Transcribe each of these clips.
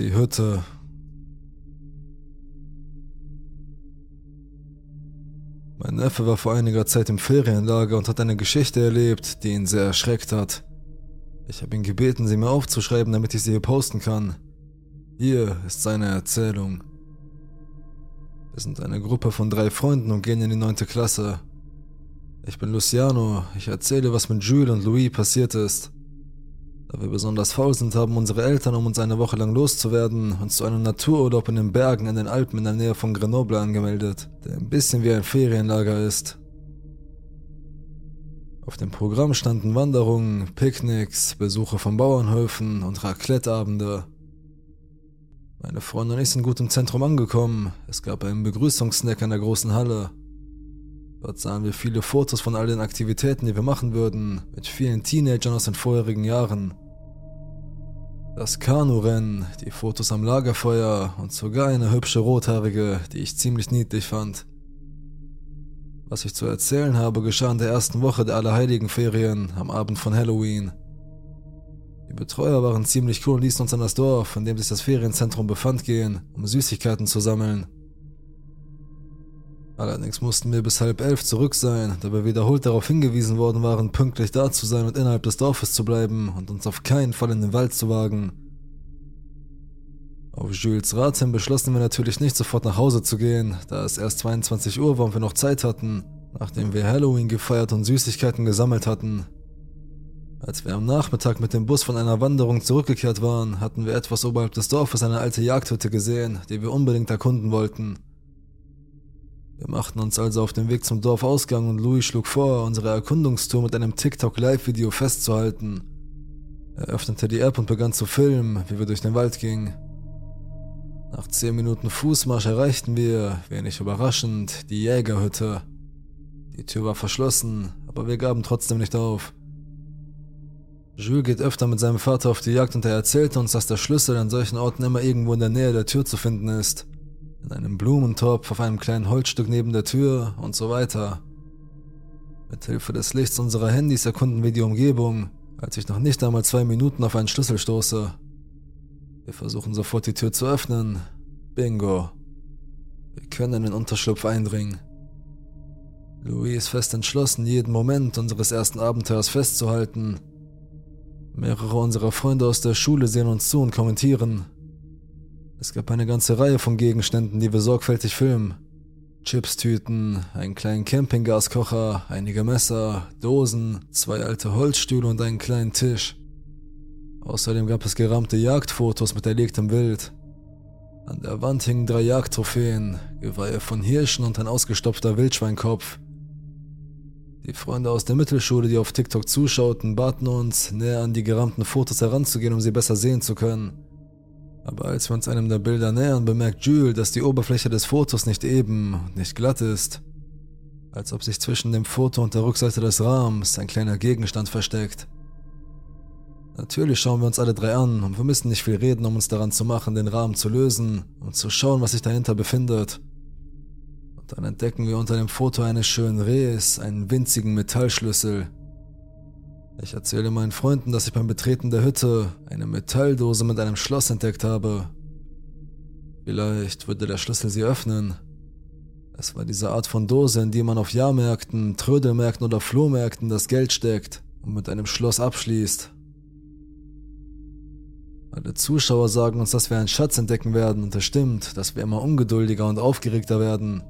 Die Hütte. Mein Neffe war vor einiger Zeit im Ferienlager und hat eine Geschichte erlebt, die ihn sehr erschreckt hat. Ich habe ihn gebeten, sie mir aufzuschreiben, damit ich sie hier posten kann. Hier ist seine Erzählung. Wir sind eine Gruppe von drei Freunden und gehen in die neunte Klasse. Ich bin Luciano, ich erzähle, was mit Jules und Louis passiert ist. Da wir besonders faul sind, haben unsere Eltern, um uns eine Woche lang loszuwerden, uns zu einem Natururlaub in den Bergen in den Alpen in der Nähe von Grenoble angemeldet, der ein bisschen wie ein Ferienlager ist. Auf dem Programm standen Wanderungen, Picknicks, Besuche von Bauernhöfen und Raclette-Abende. Meine Freunde und ich sind gut im Zentrum angekommen. Es gab einen Begrüßungssnack in der großen Halle. Dort sahen wir viele Fotos von all den Aktivitäten, die wir machen würden, mit vielen Teenagern aus den vorherigen Jahren. Das Kanurennen, die Fotos am Lagerfeuer und sogar eine hübsche Rothaarige, die ich ziemlich niedlich fand. Was ich zu erzählen habe, geschah in der ersten Woche der Allerheiligen Ferien, am Abend von Halloween. Die Betreuer waren ziemlich cool und ließen uns an das Dorf, in dem sich das Ferienzentrum befand, gehen, um Süßigkeiten zu sammeln. Allerdings mussten wir bis halb elf zurück sein, da wir wiederholt darauf hingewiesen worden waren, pünktlich da zu sein und innerhalb des Dorfes zu bleiben und uns auf keinen Fall in den Wald zu wagen. Auf Jules Rat hin beschlossen wir natürlich nicht sofort nach Hause zu gehen, da es erst 22 Uhr war und wir noch Zeit hatten, nachdem wir Halloween gefeiert und Süßigkeiten gesammelt hatten. Als wir am Nachmittag mit dem Bus von einer Wanderung zurückgekehrt waren, hatten wir etwas oberhalb des Dorfes eine alte Jagdhütte gesehen, die wir unbedingt erkunden wollten. Wir machten uns also auf den Weg zum Dorfausgang und Louis schlug vor, unsere Erkundungstour mit einem TikTok-Live-Video festzuhalten. Er öffnete die App und begann zu filmen, wie wir durch den Wald gingen. Nach zehn Minuten Fußmarsch erreichten wir, wenig überraschend, die Jägerhütte. Die Tür war verschlossen, aber wir gaben trotzdem nicht auf. Jules geht öfter mit seinem Vater auf die Jagd und er erzählte uns, dass der Schlüssel an solchen Orten immer irgendwo in der Nähe der Tür zu finden ist in einem Blumentopf auf einem kleinen Holzstück neben der Tür und so weiter. Mit Hilfe des Lichts unserer Handys erkunden wir die Umgebung, als ich noch nicht einmal zwei Minuten auf einen Schlüssel stoße. Wir versuchen sofort die Tür zu öffnen. Bingo. Wir können in den Unterschlupf eindringen. Louis ist fest entschlossen, jeden Moment unseres ersten Abenteuers festzuhalten. Mehrere unserer Freunde aus der Schule sehen uns zu und kommentieren. Es gab eine ganze Reihe von Gegenständen, die wir sorgfältig filmen. Chipstüten, einen kleinen Campinggaskocher, einige Messer, Dosen, zwei alte Holzstühle und einen kleinen Tisch. Außerdem gab es gerahmte Jagdfotos mit erlegtem Wild. An der Wand hingen drei Jagdtrophäen, Geweihe von Hirschen und ein ausgestopfter Wildschweinkopf. Die Freunde aus der Mittelschule, die auf TikTok zuschauten, baten uns, näher an die gerahmten Fotos heranzugehen, um sie besser sehen zu können. Aber als wir uns einem der Bilder nähern, bemerkt Jules, dass die Oberfläche des Fotos nicht eben nicht glatt ist. Als ob sich zwischen dem Foto und der Rückseite des Rahmens ein kleiner Gegenstand versteckt. Natürlich schauen wir uns alle drei an und wir müssen nicht viel reden, um uns daran zu machen, den Rahmen zu lösen und zu schauen, was sich dahinter befindet. Und dann entdecken wir unter dem Foto eines schönen Rehs einen winzigen Metallschlüssel, ich erzähle meinen Freunden, dass ich beim Betreten der Hütte eine Metalldose mit einem Schloss entdeckt habe. Vielleicht würde der Schlüssel sie öffnen. Es war diese Art von Dose, in die man auf Jahrmärkten, Trödelmärkten oder Flohmärkten das Geld steckt und mit einem Schloss abschließt. Alle Zuschauer sagen uns, dass wir einen Schatz entdecken werden und es stimmt, dass wir immer ungeduldiger und aufgeregter werden.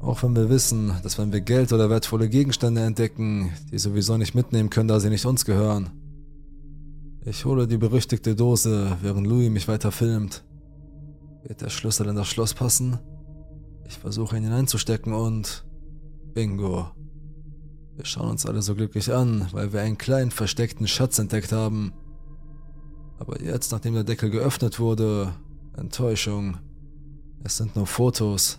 Auch wenn wir wissen, dass wenn wir Geld oder wertvolle Gegenstände entdecken, die sowieso nicht mitnehmen können, da sie nicht uns gehören. Ich hole die berüchtigte Dose, während Louis mich weiter filmt. Wird der Schlüssel in das Schloss passen? Ich versuche ihn hineinzustecken und... Bingo. Wir schauen uns alle so glücklich an, weil wir einen kleinen versteckten Schatz entdeckt haben. Aber jetzt, nachdem der Deckel geöffnet wurde, Enttäuschung. Es sind nur Fotos.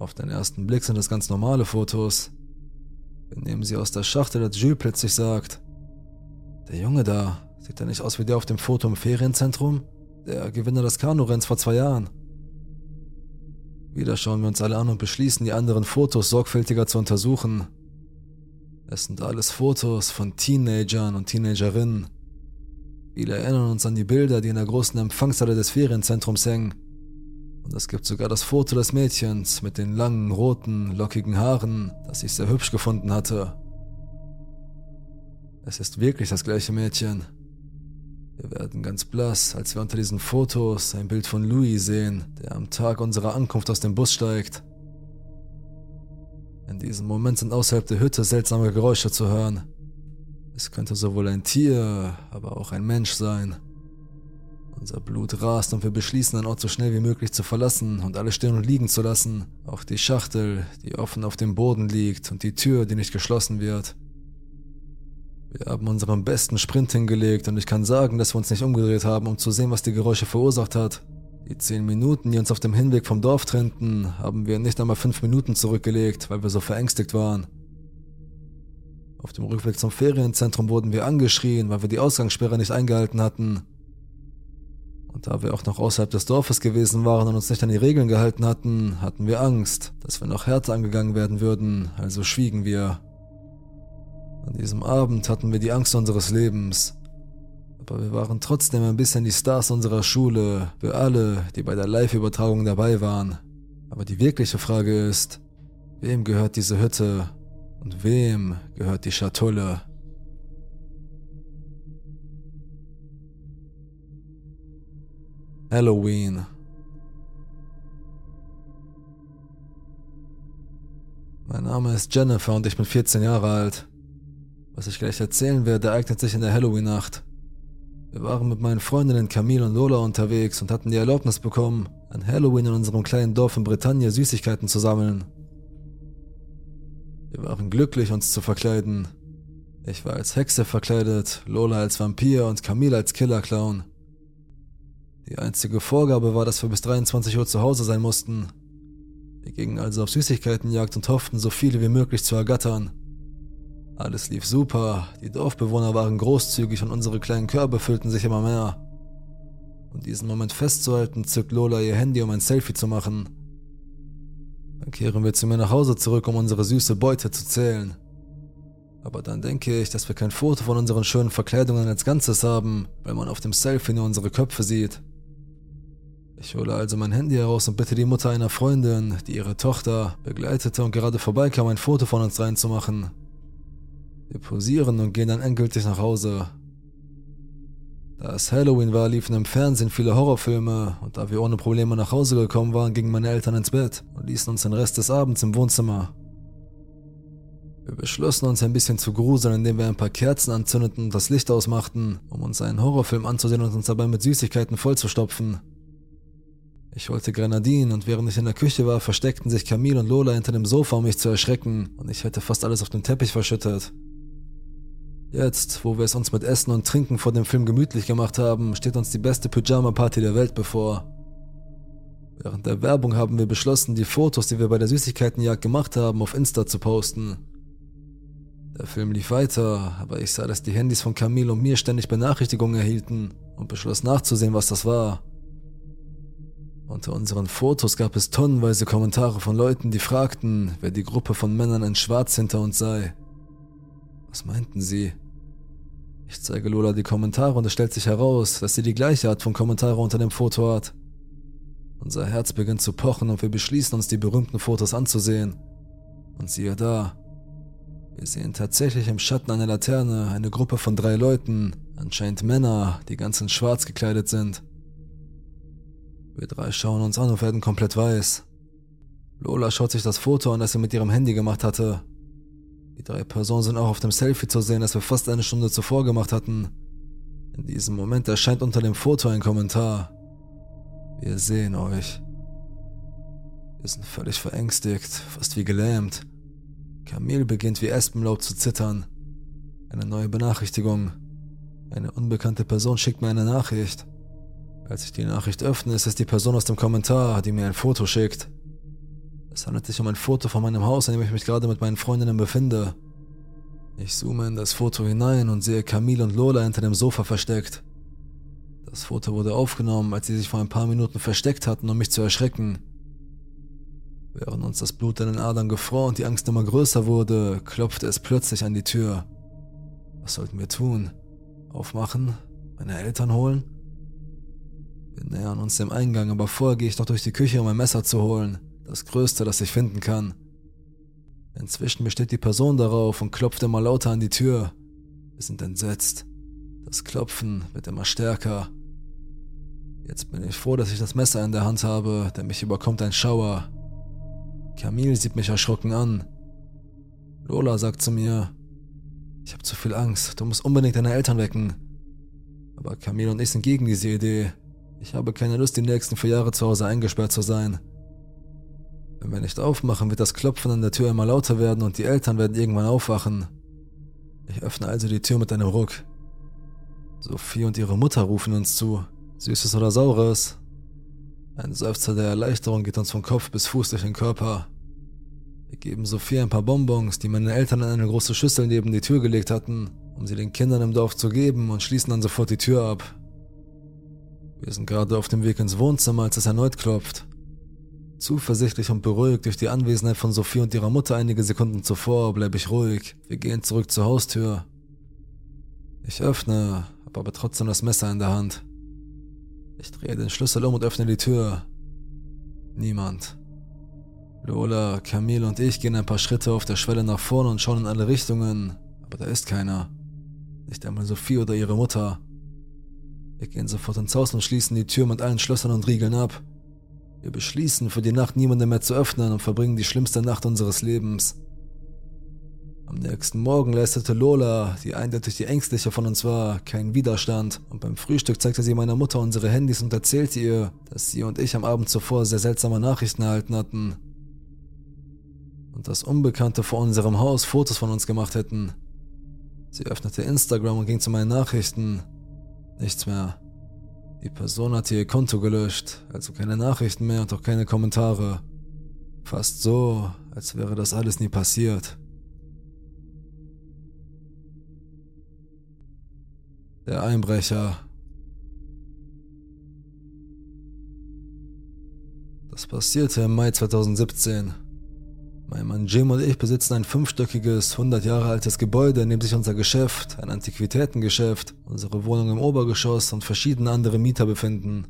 Auf den ersten Blick sind es ganz normale Fotos. Wir nehmen sie aus der Schachtel, als Jules plötzlich sagt: Der Junge da, sieht er nicht aus wie der auf dem Foto im Ferienzentrum? Der Gewinner des Kanurenns vor zwei Jahren. Wieder schauen wir uns alle an und beschließen, die anderen Fotos sorgfältiger zu untersuchen. Es sind alles Fotos von Teenagern und Teenagerinnen. Viele erinnern uns an die Bilder, die in der großen Empfangshalle des Ferienzentrums hängen. Und es gibt sogar das Foto des Mädchens mit den langen, roten, lockigen Haaren, das ich sehr hübsch gefunden hatte. Es ist wirklich das gleiche Mädchen. Wir werden ganz blass, als wir unter diesen Fotos ein Bild von Louis sehen, der am Tag unserer Ankunft aus dem Bus steigt. In diesem Moment sind außerhalb der Hütte seltsame Geräusche zu hören. Es könnte sowohl ein Tier, aber auch ein Mensch sein. Unser Blut rast und wir beschließen, den Ort so schnell wie möglich zu verlassen und alle stehen und liegen zu lassen. Auch die Schachtel, die offen auf dem Boden liegt und die Tür, die nicht geschlossen wird. Wir haben unseren besten Sprint hingelegt und ich kann sagen, dass wir uns nicht umgedreht haben, um zu sehen, was die Geräusche verursacht hat. Die zehn Minuten, die uns auf dem Hinweg vom Dorf trennten, haben wir nicht einmal fünf Minuten zurückgelegt, weil wir so verängstigt waren. Auf dem Rückweg zum Ferienzentrum wurden wir angeschrien, weil wir die Ausgangssperre nicht eingehalten hatten. Und da wir auch noch außerhalb des Dorfes gewesen waren und uns nicht an die Regeln gehalten hatten, hatten wir Angst, dass wir noch härter angegangen werden würden, also schwiegen wir. An diesem Abend hatten wir die Angst unseres Lebens. Aber wir waren trotzdem ein bisschen die Stars unserer Schule, für alle, die bei der Live-Übertragung dabei waren. Aber die wirkliche Frage ist, wem gehört diese Hütte und wem gehört die Schatulle? Halloween. Mein Name ist Jennifer und ich bin 14 Jahre alt. Was ich gleich erzählen werde, ereignet sich in der Halloween-Nacht. Wir waren mit meinen Freundinnen Camille und Lola unterwegs und hatten die Erlaubnis bekommen, an Halloween in unserem kleinen Dorf in Bretagne Süßigkeiten zu sammeln. Wir waren glücklich, uns zu verkleiden. Ich war als Hexe verkleidet, Lola als Vampir und Camille als Killer-Clown. Die einzige Vorgabe war, dass wir bis 23 Uhr zu Hause sein mussten. Wir gingen also auf Süßigkeitenjagd und hofften, so viele wie möglich zu ergattern. Alles lief super, die Dorfbewohner waren großzügig und unsere kleinen Körbe füllten sich immer mehr. Um diesen Moment festzuhalten, zückt Lola ihr Handy, um ein Selfie zu machen. Dann kehren wir zu mir nach Hause zurück, um unsere süße Beute zu zählen. Aber dann denke ich, dass wir kein Foto von unseren schönen Verkleidungen als Ganzes haben, weil man auf dem Selfie nur unsere Köpfe sieht. Ich hole also mein Handy heraus und bitte die Mutter einer Freundin, die ihre Tochter begleitete und gerade vorbeikam, ein Foto von uns reinzumachen. Wir posieren und gehen dann endgültig nach Hause. Da es Halloween war, liefen im Fernsehen viele Horrorfilme und da wir ohne Probleme nach Hause gekommen waren, gingen meine Eltern ins Bett und ließen uns den Rest des Abends im Wohnzimmer. Wir beschlossen uns ein bisschen zu gruseln, indem wir ein paar Kerzen anzündeten und das Licht ausmachten, um uns einen Horrorfilm anzusehen und uns dabei mit Süßigkeiten vollzustopfen. Ich wollte Grenadinen und während ich in der Küche war, versteckten sich Camille und Lola hinter dem Sofa, um mich zu erschrecken, und ich hätte fast alles auf dem Teppich verschüttet. Jetzt, wo wir es uns mit Essen und Trinken vor dem Film gemütlich gemacht haben, steht uns die beste Pyjama-Party der Welt bevor. Während der Werbung haben wir beschlossen, die Fotos, die wir bei der Süßigkeitenjagd gemacht haben, auf Insta zu posten. Der Film lief weiter, aber ich sah, dass die Handys von Camille und mir ständig Benachrichtigungen erhielten und beschloss nachzusehen, was das war. Unter unseren Fotos gab es tonnenweise Kommentare von Leuten, die fragten, wer die Gruppe von Männern in Schwarz hinter uns sei. Was meinten sie? Ich zeige Lola die Kommentare und es stellt sich heraus, dass sie die gleiche Art von Kommentare unter dem Foto hat. Unser Herz beginnt zu pochen und wir beschließen uns die berühmten Fotos anzusehen. Und siehe da. Wir sehen tatsächlich im Schatten einer Laterne eine Gruppe von drei Leuten, anscheinend Männer, die ganz in schwarz gekleidet sind. Wir drei schauen uns an und werden komplett weiß. Lola schaut sich das Foto an, das sie mit ihrem Handy gemacht hatte. Die drei Personen sind auch auf dem Selfie zu sehen, das wir fast eine Stunde zuvor gemacht hatten. In diesem Moment erscheint unter dem Foto ein Kommentar. Wir sehen euch. Wir sind völlig verängstigt, fast wie gelähmt. Camille beginnt wie Espenlaub zu zittern. Eine neue Benachrichtigung. Eine unbekannte Person schickt mir eine Nachricht. Als ich die Nachricht öffne, ist es die Person aus dem Kommentar, die mir ein Foto schickt. Es handelt sich um ein Foto von meinem Haus, in dem ich mich gerade mit meinen Freundinnen befinde. Ich zoome in das Foto hinein und sehe Camille und Lola hinter dem Sofa versteckt. Das Foto wurde aufgenommen, als sie sich vor ein paar Minuten versteckt hatten, um mich zu erschrecken. Während uns das Blut in den Adern gefror und die Angst immer größer wurde, klopfte es plötzlich an die Tür. Was sollten wir tun? Aufmachen? Meine Eltern holen? Wir nähern uns dem Eingang, aber vorher gehe ich noch durch die Küche, um ein Messer zu holen. Das größte, das ich finden kann. Inzwischen besteht die Person darauf und klopft immer lauter an die Tür. Wir sind entsetzt. Das Klopfen wird immer stärker. Jetzt bin ich froh, dass ich das Messer in der Hand habe, denn mich überkommt ein Schauer. Camille sieht mich erschrocken an. Lola sagt zu mir, ich habe zu viel Angst, du musst unbedingt deine Eltern wecken. Aber Camille und ich sind gegen diese Idee. Ich habe keine Lust, die nächsten vier Jahre zu Hause eingesperrt zu sein. Wenn wir nicht aufmachen, wird das Klopfen an der Tür immer lauter werden und die Eltern werden irgendwann aufwachen. Ich öffne also die Tür mit einem Ruck. Sophie und ihre Mutter rufen uns zu. Süßes oder Saures? Ein Seufzer der Erleichterung geht uns von Kopf bis Fuß durch den Körper. Wir geben Sophie ein paar Bonbons, die meine Eltern in eine große Schüssel neben die Tür gelegt hatten, um sie den Kindern im Dorf zu geben und schließen dann sofort die Tür ab. Wir sind gerade auf dem Weg ins Wohnzimmer, als es erneut klopft. Zuversichtlich und beruhigt durch die Anwesenheit von Sophie und ihrer Mutter einige Sekunden zuvor bleibe ich ruhig. Wir gehen zurück zur Haustür. Ich öffne, habe aber trotzdem das Messer in der Hand. Ich drehe den Schlüssel um und öffne die Tür. Niemand. Lola, Camille und ich gehen ein paar Schritte auf der Schwelle nach vorne und schauen in alle Richtungen, aber da ist keiner. Nicht einmal Sophie oder ihre Mutter. Wir gehen sofort ins Haus und schließen die Tür mit allen Schlössern und Riegeln ab. Wir beschließen, für die Nacht niemanden mehr zu öffnen und verbringen die schlimmste Nacht unseres Lebens. Am nächsten Morgen leistete Lola, die eindeutig die ängstliche von uns war, keinen Widerstand und beim Frühstück zeigte sie meiner Mutter unsere Handys und erzählte ihr, dass sie und ich am Abend zuvor sehr seltsame Nachrichten erhalten hatten. Und dass Unbekannte vor unserem Haus Fotos von uns gemacht hätten. Sie öffnete Instagram und ging zu meinen Nachrichten. Nichts mehr. Die Person hatte ihr Konto gelöscht, also keine Nachrichten mehr und auch keine Kommentare. Fast so, als wäre das alles nie passiert. Der Einbrecher. Das passierte im Mai 2017. Mein Mann Jim und ich besitzen ein fünfstöckiges, 100 Jahre altes Gebäude, in dem sich unser Geschäft, ein Antiquitätengeschäft, unsere Wohnung im Obergeschoss und verschiedene andere Mieter befinden.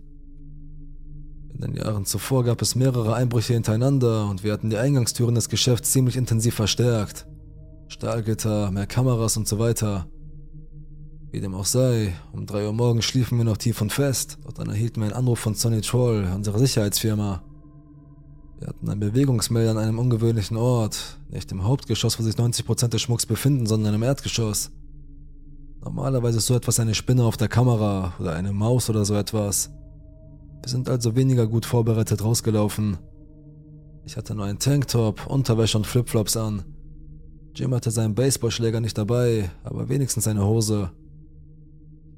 In den Jahren zuvor gab es mehrere Einbrüche hintereinander und wir hatten die Eingangstüren des Geschäfts ziemlich intensiv verstärkt. Stahlgitter, mehr Kameras und so weiter. Wie dem auch sei, um drei Uhr morgens schliefen wir noch tief und fest, doch dann erhielten wir einen Anruf von Sonny Troll, unserer Sicherheitsfirma. Wir hatten einen Bewegungsmelder an einem ungewöhnlichen Ort, nicht im Hauptgeschoss, wo sich 90% des Schmucks befinden, sondern im Erdgeschoss. Normalerweise ist so etwas eine Spinne auf der Kamera oder eine Maus oder so etwas. Wir sind also weniger gut vorbereitet rausgelaufen. Ich hatte nur einen Tanktop, Unterwäsche und Flipflops an. Jim hatte seinen Baseballschläger nicht dabei, aber wenigstens seine Hose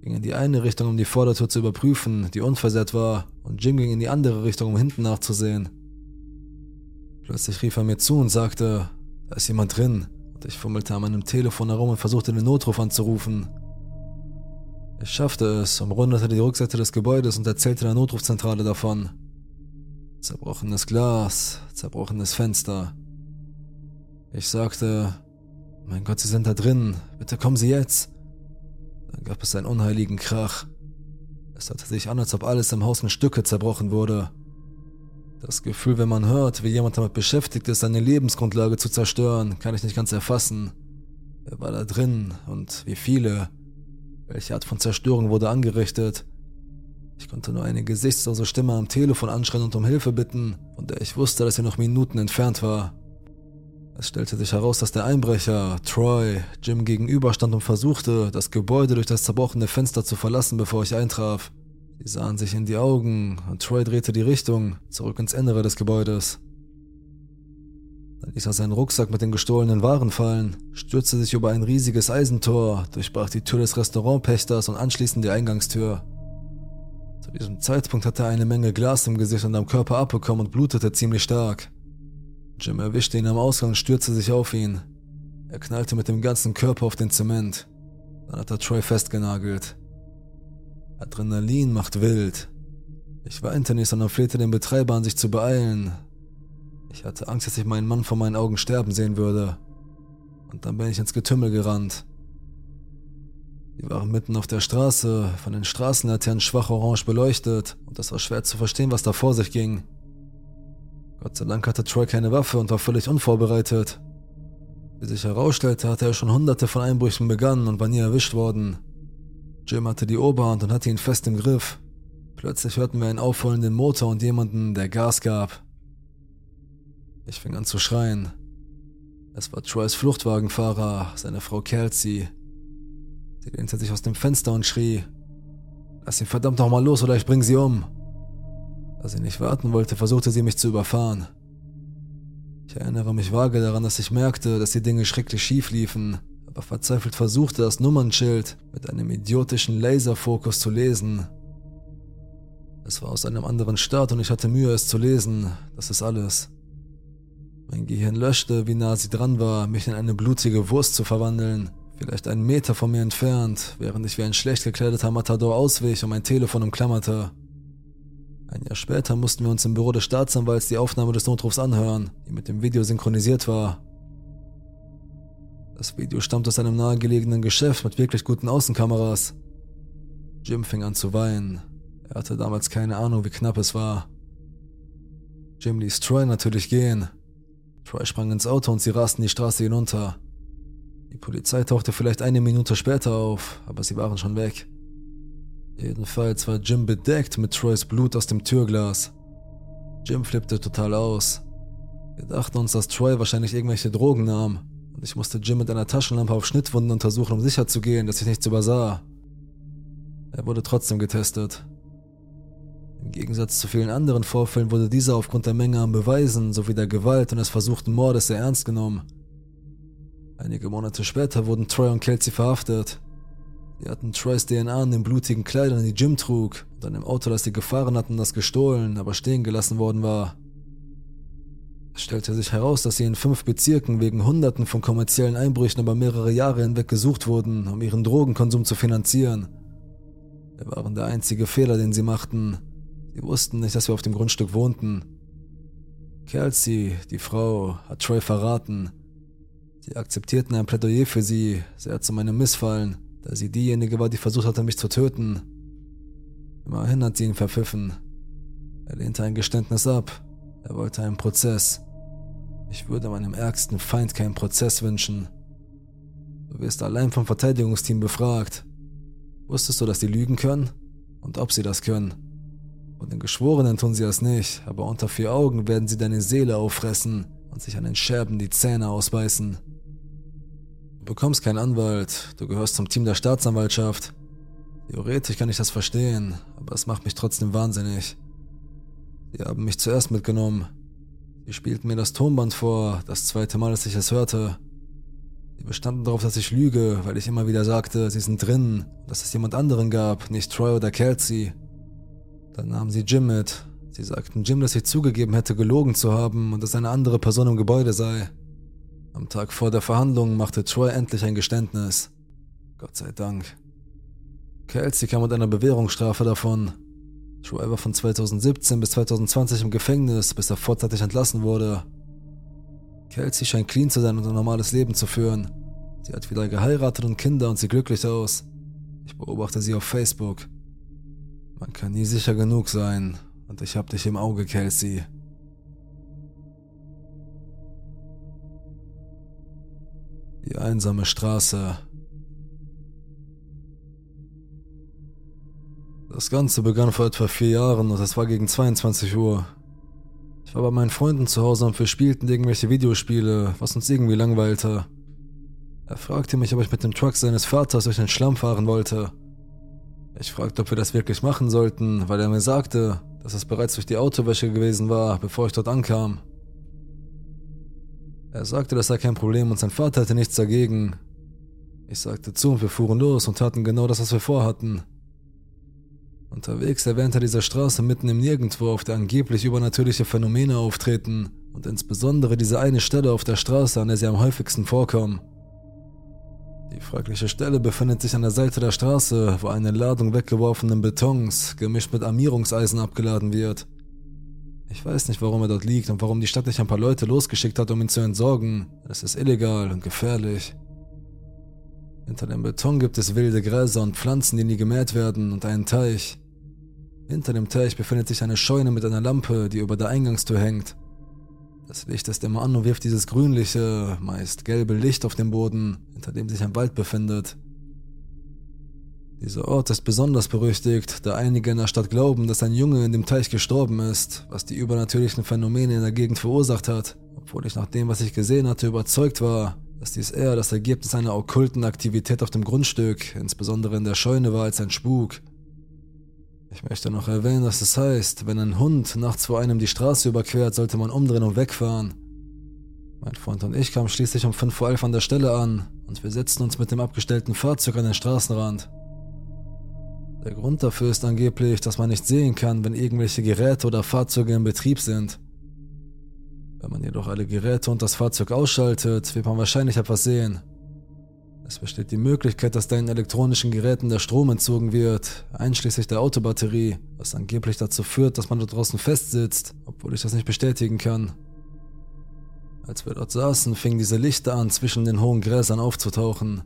ging in die eine Richtung, um die Vordertür zu überprüfen, die unversehrt war, und Jim ging in die andere Richtung, um hinten nachzusehen. Plötzlich rief er mir zu und sagte, da ist jemand drin, und ich fummelte an meinem Telefon herum und versuchte den Notruf anzurufen. Ich schaffte es, umrundete die Rückseite des Gebäudes und erzählte der Notrufzentrale davon. Zerbrochenes Glas, zerbrochenes Fenster. Ich sagte, mein Gott, Sie sind da drin, bitte kommen Sie jetzt. Dann gab es einen unheiligen Krach. Es hatte sich an, als ob alles im Haus in Stücke zerbrochen wurde. Das Gefühl, wenn man hört, wie jemand damit beschäftigt ist, seine Lebensgrundlage zu zerstören, kann ich nicht ganz erfassen. Wer war da drin und wie viele? Welche Art von Zerstörung wurde angerichtet? Ich konnte nur eine gesichtslose Stimme am Telefon anschreien und um Hilfe bitten, von der ich wusste, dass sie noch Minuten entfernt war. Es stellte sich heraus, dass der Einbrecher, Troy, Jim gegenüberstand und versuchte, das Gebäude durch das zerbrochene Fenster zu verlassen, bevor ich eintraf. Sie sahen sich in die Augen und Troy drehte die Richtung, zurück ins Innere des Gebäudes. Dann ließ er seinen Rucksack mit den gestohlenen Waren fallen, stürzte sich über ein riesiges Eisentor, durchbrach die Tür des Restaurantpächters und anschließend die Eingangstür. Zu diesem Zeitpunkt hatte er eine Menge Glas im Gesicht und am Körper abbekommen und blutete ziemlich stark. Jim erwischte ihn am Ausgang und stürzte sich auf ihn. Er knallte mit dem ganzen Körper auf den Zement. Dann hat er Troy festgenagelt. Adrenalin macht wild. Ich weinte nicht, sondern flehte den Betreiber an, sich zu beeilen. Ich hatte Angst, dass ich meinen Mann vor meinen Augen sterben sehen würde. Und dann bin ich ins Getümmel gerannt. Die waren mitten auf der Straße, von den Straßenlaternen schwach orange beleuchtet und es war schwer zu verstehen, was da vor sich ging. Gott sei Dank hatte Troy keine Waffe und war völlig unvorbereitet. Wie sich herausstellte, hatte er schon hunderte von Einbrüchen begangen und war nie erwischt worden. Jim hatte die Oberhand und hatte ihn fest im Griff. Plötzlich hörten wir einen aufrollenden Motor und jemanden, der Gas gab. Ich fing an zu schreien. Es war Troys Fluchtwagenfahrer, seine Frau Kelsey. Sie lehnte sich aus dem Fenster und schrie: Lass ihn verdammt noch mal los oder ich bring sie um. Da sie nicht warten wollte, versuchte sie mich zu überfahren. Ich erinnere mich vage daran, dass ich merkte, dass die Dinge schrecklich schief liefen, aber verzweifelt versuchte, das Nummernschild mit einem idiotischen Laserfokus zu lesen. Es war aus einem anderen Staat und ich hatte Mühe, es zu lesen. Das ist alles. Mein Gehirn löschte, wie nah sie dran war, mich in eine blutige Wurst zu verwandeln. Vielleicht einen Meter von mir entfernt, während ich wie ein schlecht gekleideter Matador auswich und mein Telefon umklammerte. Ein Jahr später mussten wir uns im Büro des Staatsanwalts die Aufnahme des Notrufs anhören, die mit dem Video synchronisiert war. Das Video stammt aus einem nahegelegenen Geschäft mit wirklich guten Außenkameras. Jim fing an zu weinen. Er hatte damals keine Ahnung, wie knapp es war. Jim ließ Troy natürlich gehen. Troy sprang ins Auto und sie rasten die Straße hinunter. Die Polizei tauchte vielleicht eine Minute später auf, aber sie waren schon weg. Jedenfalls war Jim bedeckt mit Troys Blut aus dem Türglas. Jim flippte total aus. Wir dachten uns, dass Troy wahrscheinlich irgendwelche Drogen nahm, ich musste Jim mit einer Taschenlampe auf Schnittwunden untersuchen, um sicherzugehen, dass ich nichts übersah. Er wurde trotzdem getestet. Im Gegensatz zu vielen anderen Vorfällen wurde dieser aufgrund der Menge an Beweisen sowie der Gewalt und des versuchten Mordes sehr ernst genommen. Einige Monate später wurden Troy und Kelsey verhaftet. Sie hatten Troys DNA an den blutigen Kleidern, die Jim trug, und an dem Auto, das sie gefahren hatten, das gestohlen, aber stehen gelassen worden war. Es stellte sich heraus, dass sie in fünf Bezirken wegen Hunderten von kommerziellen Einbrüchen über mehrere Jahre hinweg gesucht wurden, um ihren Drogenkonsum zu finanzieren. Wir waren der einzige Fehler, den sie machten. Sie wussten nicht, dass wir auf dem Grundstück wohnten. Kelsey, die Frau, hat Troy verraten. Sie akzeptierten ein Plädoyer für sie, sehr zu meinem Missfallen, da sie diejenige war, die versucht hatte, mich zu töten. Immerhin hat sie ihn verpfiffen. Er lehnte ein Geständnis ab. Er wollte einen Prozess. Ich würde meinem ärgsten Feind keinen Prozess wünschen. Du wirst allein vom Verteidigungsteam befragt. Wusstest du, dass die lügen können? Und ob sie das können? Und den Geschworenen tun sie das nicht, aber unter vier Augen werden sie deine Seele auffressen und sich an den Scherben die Zähne ausbeißen. Du bekommst keinen Anwalt, du gehörst zum Team der Staatsanwaltschaft. Theoretisch kann ich das verstehen, aber es macht mich trotzdem wahnsinnig. Sie haben mich zuerst mitgenommen. Sie spielten mir das Tonband vor, das zweite Mal, dass ich es hörte. Sie bestanden darauf, dass ich lüge, weil ich immer wieder sagte, sie sind drin, dass es jemand anderen gab, nicht Troy oder Kelsey. Dann nahmen sie Jim mit. Sie sagten Jim, dass ich zugegeben hätte, gelogen zu haben und dass eine andere Person im Gebäude sei. Am Tag vor der Verhandlung machte Troy endlich ein Geständnis. Gott sei Dank. Kelsey kam mit einer Bewährungsstrafe davon. War von 2017 bis 2020 im Gefängnis, bis er vorzeitig entlassen wurde. Kelsey scheint clean zu sein und ein normales Leben zu führen. Sie hat wieder geheiratet und Kinder und sieht glücklich aus. Ich beobachte sie auf Facebook. Man kann nie sicher genug sein. Und ich hab dich im Auge, Kelsey. Die einsame Straße. Das Ganze begann vor etwa vier Jahren und es war gegen 22 Uhr. Ich war bei meinen Freunden zu Hause und wir spielten irgendwelche Videospiele, was uns irgendwie langweilte. Er fragte mich, ob ich mit dem Truck seines Vaters durch den Schlamm fahren wollte. Ich fragte, ob wir das wirklich machen sollten, weil er mir sagte, dass es bereits durch die Autowäsche gewesen war, bevor ich dort ankam. Er sagte, das sei kein Problem und sein Vater hätte nichts dagegen. Ich sagte zu und wir fuhren los und taten genau das, was wir vorhatten. Unterwegs erwähnte er diese Straße mitten im Nirgendwo, auf der angeblich übernatürliche Phänomene auftreten und insbesondere diese eine Stelle auf der Straße, an der sie am häufigsten vorkommen. Die fragliche Stelle befindet sich an der Seite der Straße, wo eine Ladung weggeworfenen Betons, gemischt mit Armierungseisen, abgeladen wird. Ich weiß nicht, warum er dort liegt und warum die Stadt nicht ein paar Leute losgeschickt hat, um ihn zu entsorgen. Es ist illegal und gefährlich. Hinter dem Beton gibt es wilde Gräser und Pflanzen, die nie gemäht werden, und einen Teich. Hinter dem Teich befindet sich eine Scheune mit einer Lampe, die über der Eingangstür hängt. Das Licht ist immer an und wirft dieses grünliche, meist gelbe Licht auf den Boden, hinter dem sich ein Wald befindet. Dieser Ort ist besonders berüchtigt, da einige in der Stadt glauben, dass ein Junge in dem Teich gestorben ist, was die übernatürlichen Phänomene in der Gegend verursacht hat, obwohl ich nach dem, was ich gesehen hatte, überzeugt war, dass dies eher das Ergebnis einer okkulten Aktivität auf dem Grundstück, insbesondere in der Scheune war, als ein Spuk. Ich möchte noch erwähnen, dass es heißt, wenn ein Hund nachts vor einem die Straße überquert, sollte man umdrehen und wegfahren. Mein Freund und ich kamen schließlich um 5 vor 11 an der Stelle an und wir setzten uns mit dem abgestellten Fahrzeug an den Straßenrand. Der Grund dafür ist angeblich, dass man nicht sehen kann, wenn irgendwelche Geräte oder Fahrzeuge in Betrieb sind. Wenn man jedoch alle Geräte und das Fahrzeug ausschaltet, wird man wahrscheinlich etwas sehen. Es besteht die Möglichkeit, dass deinen elektronischen Geräten der Strom entzogen wird, einschließlich der Autobatterie, was angeblich dazu führt, dass man dort draußen festsitzt, obwohl ich das nicht bestätigen kann. Als wir dort saßen, fingen diese Lichter an, zwischen den hohen Gräsern aufzutauchen.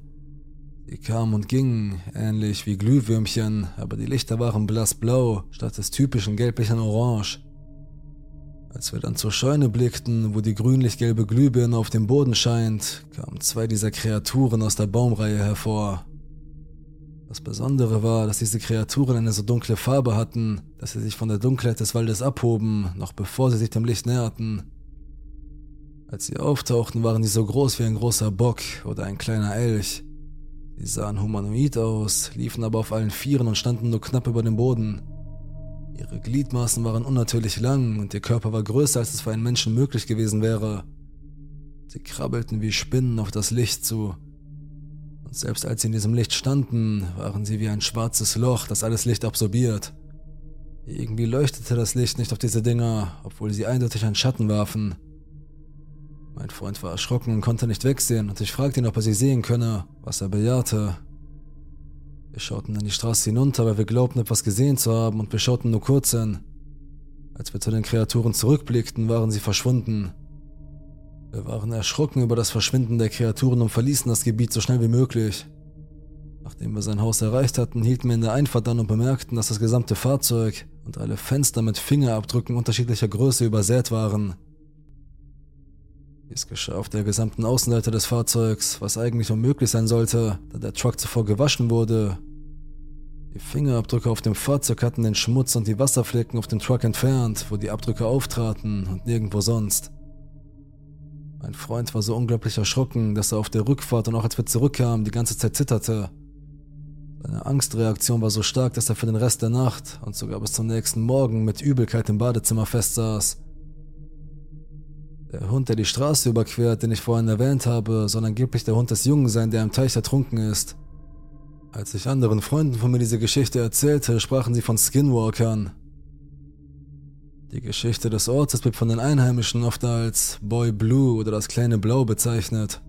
Die kamen und gingen, ähnlich wie Glühwürmchen, aber die Lichter waren blassblau statt des typischen gelblichen Orange. Als wir dann zur Scheune blickten, wo die grünlich-gelbe Glühbirne auf dem Boden scheint, kamen zwei dieser Kreaturen aus der Baumreihe hervor. Das Besondere war, dass diese Kreaturen eine so dunkle Farbe hatten, dass sie sich von der Dunkelheit des Waldes abhoben, noch bevor sie sich dem Licht näherten. Als sie auftauchten, waren sie so groß wie ein großer Bock oder ein kleiner Elch. Sie sahen humanoid aus, liefen aber auf allen Vieren und standen nur knapp über dem Boden. Ihre Gliedmaßen waren unnatürlich lang und ihr Körper war größer, als es für einen Menschen möglich gewesen wäre. Sie krabbelten wie Spinnen auf das Licht zu. Und selbst als sie in diesem Licht standen, waren sie wie ein schwarzes Loch, das alles Licht absorbiert. Irgendwie leuchtete das Licht nicht auf diese Dinger, obwohl sie eindeutig einen Schatten warfen. Mein Freund war erschrocken und konnte nicht wegsehen, und ich fragte ihn, ob er sie sehen könne, was er bejahte. Wir schauten an die Straße hinunter, weil wir glaubten, etwas gesehen zu haben, und wir schauten nur kurz hin. Als wir zu den Kreaturen zurückblickten, waren sie verschwunden. Wir waren erschrocken über das Verschwinden der Kreaturen und verließen das Gebiet so schnell wie möglich. Nachdem wir sein Haus erreicht hatten, hielten wir in der Einfahrt an und bemerkten, dass das gesamte Fahrzeug und alle Fenster mit Fingerabdrücken unterschiedlicher Größe übersät waren. Dies geschah auf der gesamten Außenseite des Fahrzeugs, was eigentlich unmöglich sein sollte, da der Truck zuvor gewaschen wurde. Die Fingerabdrücke auf dem Fahrzeug hatten den Schmutz und die Wasserflecken auf dem Truck entfernt, wo die Abdrücke auftraten und nirgendwo sonst. Mein Freund war so unglaublich erschrocken, dass er auf der Rückfahrt und auch als wir zurückkamen, die ganze Zeit zitterte. Seine Angstreaktion war so stark, dass er für den Rest der Nacht und sogar bis zum nächsten Morgen mit Übelkeit im Badezimmer festsaß. Der Hund, der die Straße überquert, den ich vorhin erwähnt habe, soll angeblich der Hund des Jungen sein, der im Teich ertrunken ist. Als ich anderen Freunden von mir diese Geschichte erzählte, sprachen sie von Skinwalkern. Die Geschichte des Ortes wird von den Einheimischen oft als Boy Blue oder das kleine Blau bezeichnet.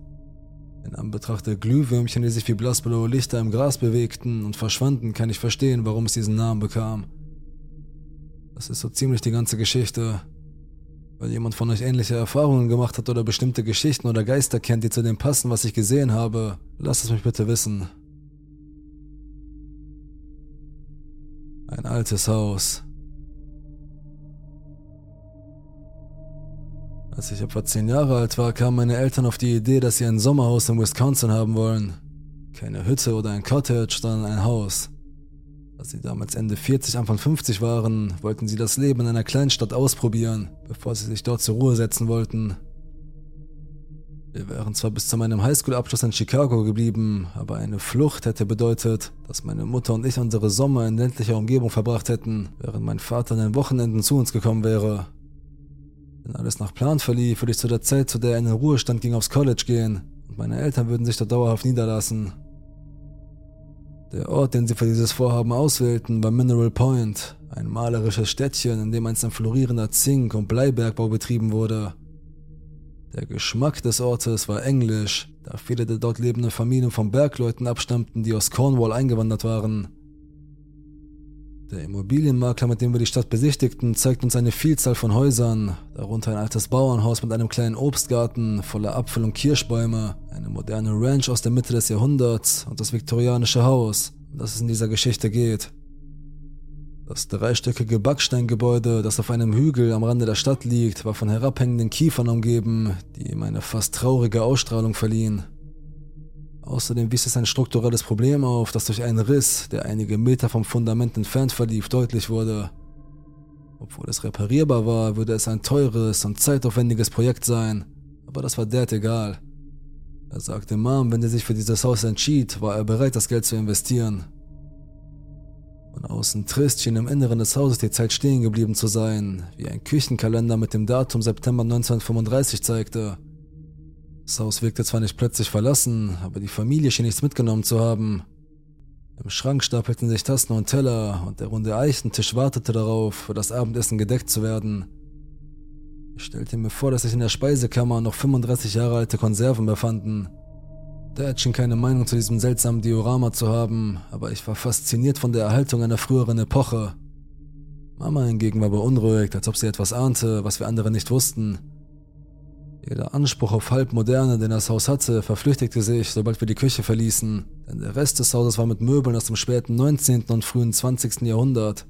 In Anbetracht der Glühwürmchen, die sich wie blassblaue Lichter im Gras bewegten und verschwanden, kann ich verstehen, warum es diesen Namen bekam. Das ist so ziemlich die ganze Geschichte. Weil jemand von euch ähnliche Erfahrungen gemacht hat oder bestimmte Geschichten oder Geister kennt, die zu dem passen, was ich gesehen habe, lasst es mich bitte wissen. Ein altes Haus. Als ich etwa zehn Jahre alt war, kamen meine Eltern auf die Idee, dass sie ein Sommerhaus in Wisconsin haben wollen. Keine Hütte oder ein Cottage, sondern ein Haus. Als sie damals Ende 40, Anfang 50 waren, wollten sie das Leben in einer Kleinstadt ausprobieren, bevor sie sich dort zur Ruhe setzen wollten. Wir wären zwar bis zu meinem Highschool-Abschluss in Chicago geblieben, aber eine Flucht hätte bedeutet, dass meine Mutter und ich unsere Sommer in ländlicher Umgebung verbracht hätten, während mein Vater an den Wochenenden zu uns gekommen wäre. Wenn alles nach Plan verlief, würde ich zu der Zeit, zu der er in den Ruhestand ging, aufs College gehen und meine Eltern würden sich dort dauerhaft niederlassen. Der Ort, den sie für dieses Vorhaben auswählten, war Mineral Point, ein malerisches Städtchen, in dem einst ein florierender Zink- und Bleibergbau betrieben wurde. Der Geschmack des Ortes war englisch, da viele der dort lebenden Familien von Bergleuten abstammten, die aus Cornwall eingewandert waren. Der Immobilienmakler, mit dem wir die Stadt besichtigten, zeigt uns eine Vielzahl von Häusern, darunter ein altes Bauernhaus mit einem kleinen Obstgarten voller Apfel- und Kirschbäume, eine moderne Ranch aus der Mitte des Jahrhunderts und das viktorianische Haus, um das es in dieser Geschichte geht. Das dreistöckige Backsteingebäude, das auf einem Hügel am Rande der Stadt liegt, war von herabhängenden Kiefern umgeben, die ihm eine fast traurige Ausstrahlung verliehen. Außerdem wies es ein strukturelles Problem auf, das durch einen Riss, der einige Meter vom Fundament entfernt verlief, deutlich wurde. Obwohl es reparierbar war, würde es ein teures und zeitaufwendiges Projekt sein, aber das war Dad egal. Er sagte Mom, wenn er sich für dieses Haus entschied, war er bereit, das Geld zu investieren. Von außen trist schien im Inneren des Hauses die Zeit stehen geblieben zu sein, wie ein Küchenkalender mit dem Datum September 1935 zeigte. Das Haus wirkte zwar nicht plötzlich verlassen, aber die Familie schien nichts mitgenommen zu haben. Im Schrank stapelten sich Tassen und Teller und der runde Eichentisch wartete darauf, für das Abendessen gedeckt zu werden. Ich stellte mir vor, dass sich in der Speisekammer noch 35 Jahre alte Konserven befanden. Dad schien keine Meinung zu diesem seltsamen Diorama zu haben, aber ich war fasziniert von der Erhaltung einer früheren Epoche. Mama hingegen war beunruhigt, als ob sie etwas ahnte, was wir andere nicht wussten. Jeder Anspruch auf Halbmoderne, den das Haus hatte, verflüchtigte sich, sobald wir die Küche verließen, denn der Rest des Hauses war mit Möbeln aus dem späten 19. und frühen 20. Jahrhundert.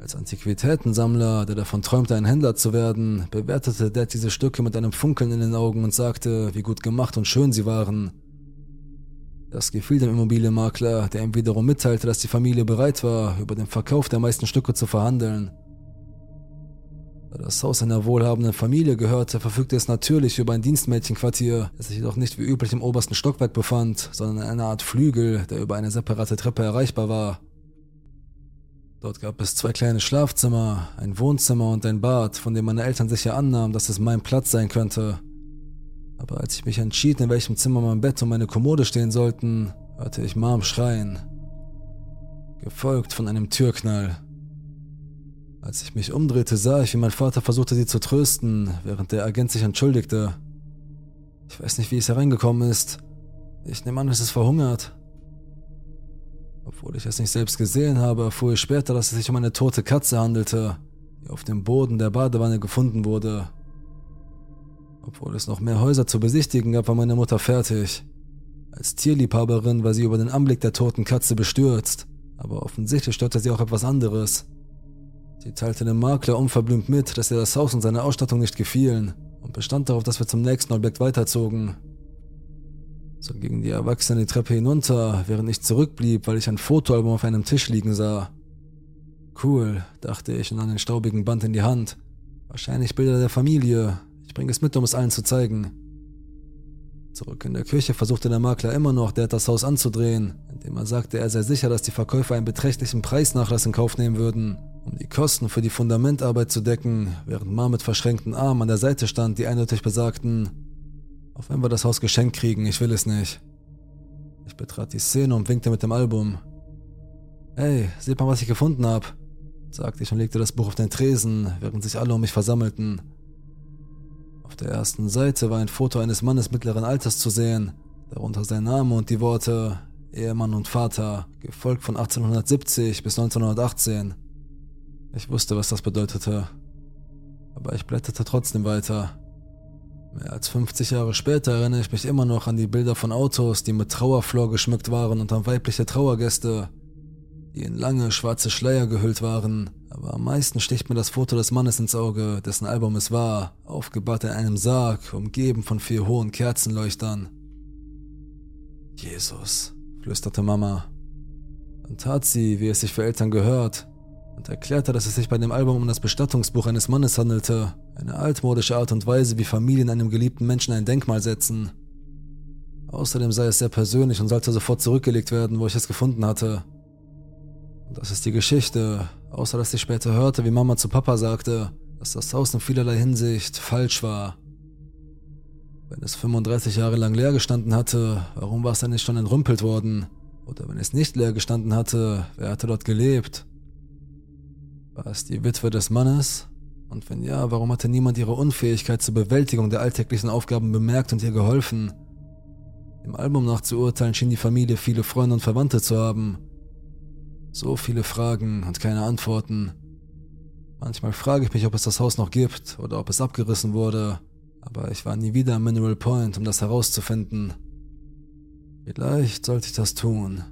Als Antiquitätensammler, der davon träumte, ein Händler zu werden, bewertete Dad diese Stücke mit einem Funkeln in den Augen und sagte, wie gut gemacht und schön sie waren. Das gefiel dem Immobilienmakler, der ihm wiederum mitteilte, dass die Familie bereit war, über den Verkauf der meisten Stücke zu verhandeln. Da das Haus einer wohlhabenden Familie gehörte, verfügte es natürlich über ein Dienstmädchenquartier, das sich jedoch nicht wie üblich im obersten Stockwerk befand, sondern in einer Art Flügel, der über eine separate Treppe erreichbar war. Dort gab es zwei kleine Schlafzimmer, ein Wohnzimmer und ein Bad, von dem meine Eltern sicher annahmen, dass es mein Platz sein könnte. Aber als ich mich entschied, in welchem Zimmer mein Bett und meine Kommode stehen sollten, hörte ich Mom schreien. Gefolgt von einem Türknall. Als ich mich umdrehte, sah ich, wie mein Vater versuchte, sie zu trösten, während der Agent sich entschuldigte. Ich weiß nicht, wie es hereingekommen ist. Ich nehme an, es ist verhungert. Obwohl ich es nicht selbst gesehen habe, erfuhr ich später, dass es sich um eine tote Katze handelte, die auf dem Boden der Badewanne gefunden wurde. Obwohl es noch mehr Häuser zu besichtigen gab, war meine Mutter fertig. Als Tierliebhaberin war sie über den Anblick der toten Katze bestürzt, aber offensichtlich störte sie auch etwas anderes. Sie teilte dem Makler unverblümt mit, dass ihr das Haus und seine Ausstattung nicht gefielen und bestand darauf, dass wir zum nächsten Objekt weiterzogen. So gingen die Erwachsenen die Treppe hinunter, während ich zurückblieb, weil ich ein Fotoalbum auf einem Tisch liegen sah. Cool, dachte ich und nahm den staubigen Band in die Hand. Wahrscheinlich Bilder der Familie. Ich bringe es mit, um es allen zu zeigen. Zurück in der Küche versuchte der Makler immer noch, der das Haus anzudrehen, indem er sagte, er sei sicher, dass die Verkäufer einen beträchtlichen Preisnachlass in Kauf nehmen würden um die Kosten für die Fundamentarbeit zu decken, während Ma mit verschränkten Armen an der Seite stand, die eindeutig besagten, auf wenn wir das Haus geschenkt kriegen, ich will es nicht. Ich betrat die Szene und winkte mit dem Album. Hey, seht mal, was ich gefunden hab, sagte ich und legte das Buch auf den Tresen, während sich alle um mich versammelten. Auf der ersten Seite war ein Foto eines Mannes mittleren Alters zu sehen, darunter sein Name und die Worte Ehemann und Vater, gefolgt von 1870 bis 1918. Ich wusste, was das bedeutete. Aber ich blätterte trotzdem weiter. Mehr als 50 Jahre später erinnere ich mich immer noch an die Bilder von Autos, die mit Trauerflor geschmückt waren und an weibliche Trauergäste, die in lange schwarze Schleier gehüllt waren. Aber am meisten sticht mir das Foto des Mannes ins Auge, dessen Album es war, aufgebahrt in einem Sarg, umgeben von vier hohen Kerzenleuchtern. Jesus, flüsterte Mama. Dann tat sie, wie es sich für Eltern gehört, und erklärte, dass es sich bei dem Album um das Bestattungsbuch eines Mannes handelte, eine altmodische Art und Weise, wie Familien einem geliebten Menschen ein Denkmal setzen. Außerdem sei es sehr persönlich und sollte sofort zurückgelegt werden, wo ich es gefunden hatte. Und das ist die Geschichte, außer dass ich später hörte, wie Mama zu Papa sagte, dass das Haus in vielerlei Hinsicht falsch war. Wenn es 35 Jahre lang leer gestanden hatte, warum war es dann nicht schon entrümpelt worden? Oder wenn es nicht leer gestanden hatte, wer hatte dort gelebt? War es die Witwe des Mannes? Und wenn ja, warum hatte niemand ihre Unfähigkeit zur Bewältigung der alltäglichen Aufgaben bemerkt und ihr geholfen? Im Album nach zu urteilen schien die Familie viele Freunde und Verwandte zu haben. So viele Fragen und keine Antworten. Manchmal frage ich mich, ob es das Haus noch gibt oder ob es abgerissen wurde, aber ich war nie wieder am Mineral Point, um das herauszufinden. Vielleicht sollte ich das tun.